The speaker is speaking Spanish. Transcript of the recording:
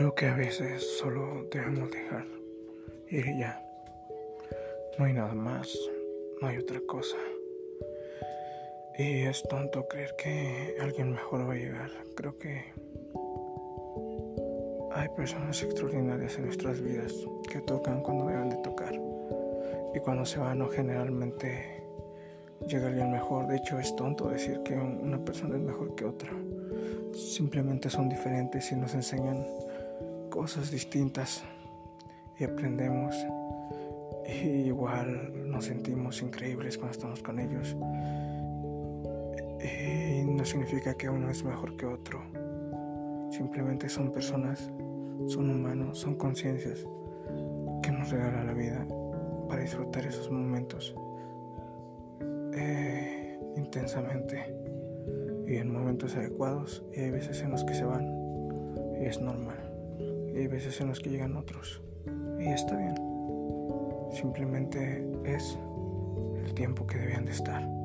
Creo que a veces solo debemos dejar ir ya. No hay nada más, no hay otra cosa. Y es tonto creer que alguien mejor va a llegar. Creo que hay personas extraordinarias en nuestras vidas que tocan cuando deben de tocar. Y cuando se van, no generalmente llega alguien mejor. De hecho, es tonto decir que una persona es mejor que otra. Simplemente son diferentes y nos enseñan cosas distintas y aprendemos. Y igual nos sentimos increíbles cuando estamos con ellos. Y no significa que uno es mejor que otro. Simplemente son personas, son humanos, son conciencias que nos regala la vida para disfrutar esos momentos eh, intensamente y en momentos adecuados. Y hay veces en los que se van y es normal y hay veces en los que llegan otros y está bien. Simplemente es el tiempo que debían de estar.